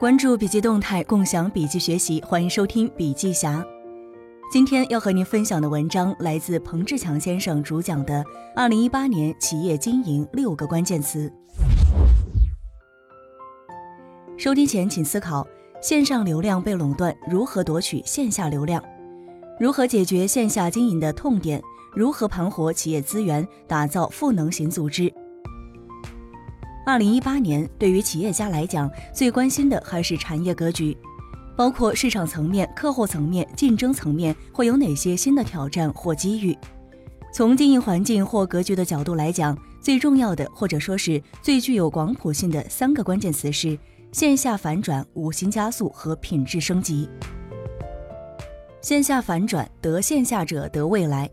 关注笔记动态，共享笔记学习，欢迎收听笔记侠。今天要和您分享的文章来自彭志强先生主讲的《二零一八年企业经营六个关键词》。收听前请思考：线上流量被垄断，如何夺取线下流量？如何解决线下经营的痛点？如何盘活企业资源，打造赋能型组织？二零一八年，对于企业家来讲，最关心的还是产业格局，包括市场层面、客户层面、竞争层面会有哪些新的挑战或机遇。从经营环境或格局的角度来讲，最重要的或者说是最具有广谱性的三个关键词是：线下反转、五星加速和品质升级。线下反转，得线下者得未来。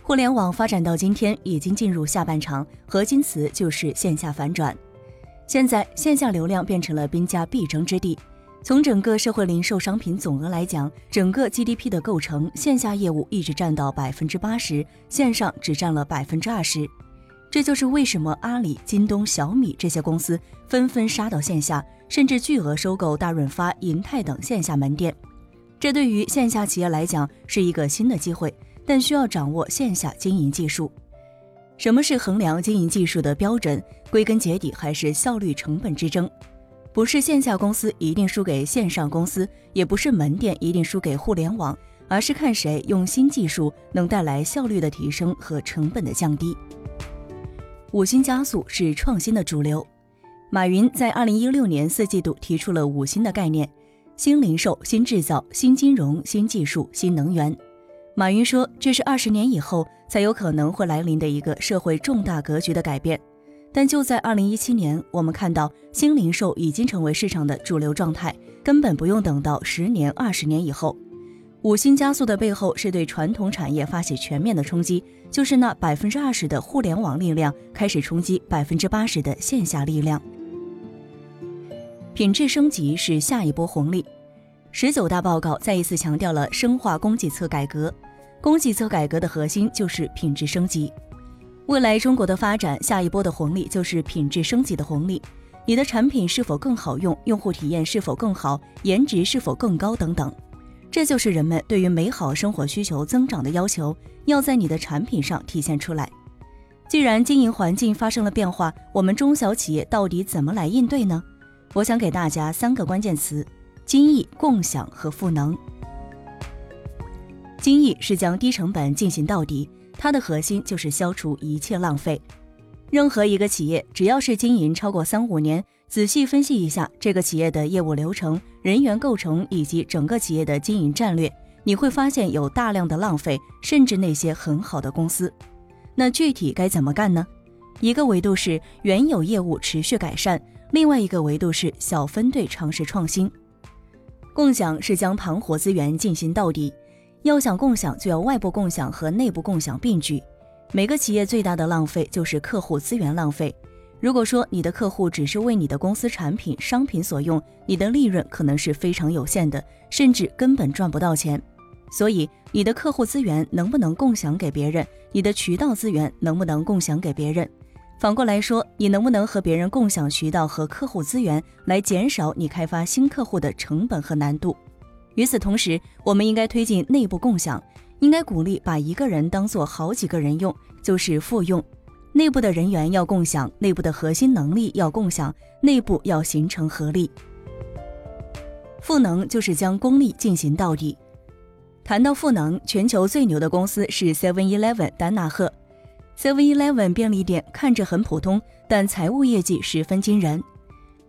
互联网发展到今天，已经进入下半场，核心词就是线下反转。现在线下流量变成了兵家必争之地。从整个社会零售商品总额来讲，整个 GDP 的构成，线下业务一直占到百分之八十，线上只占了百分之二十。这就是为什么阿里、京东、小米这些公司纷纷杀到线下，甚至巨额收购大润发、银泰等线下门店。这对于线下企业来讲是一个新的机会。但需要掌握线下经营技术。什么是衡量经营技术的标准？归根结底还是效率成本之争。不是线下公司一定输给线上公司，也不是门店一定输给互联网，而是看谁用新技术能带来效率的提升和成本的降低。五星加速是创新的主流。马云在二零一六年四季度提出了五星的概念：新零售、新制造、新金融、新技术、新能源。马云说：“这是二十年以后才有可能会来临的一个社会重大格局的改变。”但就在二零一七年，我们看到新零售已经成为市场的主流状态，根本不用等到十年、二十年以后。五星加速的背后是对传统产业发起全面的冲击，就是那百分之二十的互联网力量开始冲击百分之八十的线下力量。品质升级是下一波红利。十九大报告再一次强调了深化供给侧改革，供给侧改革的核心就是品质升级。未来中国的发展，下一波的红利就是品质升级的红利。你的产品是否更好用，用户体验是否更好，颜值是否更高等等，这就是人们对于美好生活需求增长的要求，要在你的产品上体现出来。既然经营环境发生了变化，我们中小企业到底怎么来应对呢？我想给大家三个关键词。精益、共享和赋能。精益是将低成本进行到底，它的核心就是消除一切浪费。任何一个企业，只要是经营超过三五年，仔细分析一下这个企业的业务流程、人员构成以及整个企业的经营战略，你会发现有大量的浪费，甚至那些很好的公司。那具体该怎么干呢？一个维度是原有业务持续改善，另外一个维度是小分队尝试创新。共享是将盘活资源进行到底，要想共享，就要外部共享和内部共享并举。每个企业最大的浪费就是客户资源浪费。如果说你的客户只是为你的公司产品、商品所用，你的利润可能是非常有限的，甚至根本赚不到钱。所以，你的客户资源能不能共享给别人？你的渠道资源能不能共享给别人？反过来说，你能不能和别人共享渠道和客户资源，来减少你开发新客户的成本和难度？与此同时，我们应该推进内部共享，应该鼓励把一个人当做好几个人用，就是复用。内部的人员要共享，内部的核心能力要共享，内部要形成合力。赋能就是将功利进行到底。谈到赋能，全球最牛的公司是 Seven Eleven 丹纳赫。Seven Eleven 便利店看着很普通，但财务业绩十分惊人。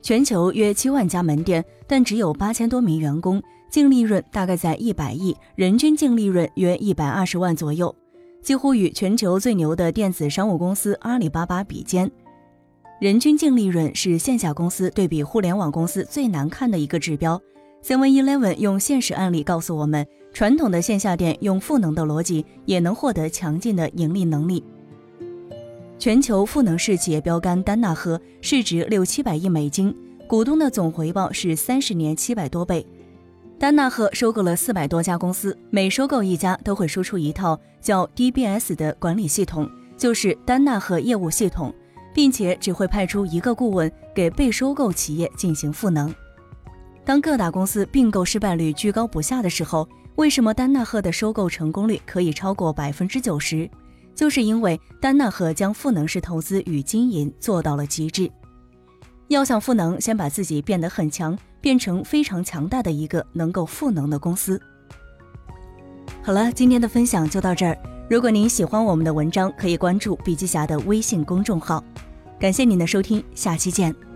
全球约七万家门店，但只有八千多名员工，净利润大概在一百亿，人均净利润约一百二十万左右，几乎与全球最牛的电子商务公司阿里巴巴比肩。人均净利润是线下公司对比互联网公司最难看的一个指标。Seven Eleven 用现实案例告诉我们，传统的线下店用赋能的逻辑，也能获得强劲的盈利能力。全球赋能式企业标杆丹纳赫市值六七百亿美金，股东的总回报是三十年七百多倍。丹纳赫收购了四百多家公司，每收购一家都会输出一套叫 DBS 的管理系统，就是丹纳赫业务系统，并且只会派出一个顾问给被收购企业进行赋能。当各大公司并购失败率居高不下的时候，为什么丹纳赫的收购成功率可以超过百分之九十？就是因为丹纳赫将赋能式投资与经营做到了极致。要想赋能，先把自己变得很强，变成非常强大的一个能够赋能的公司。好了，今天的分享就到这儿。如果您喜欢我们的文章，可以关注笔记侠的微信公众号。感谢您的收听，下期见。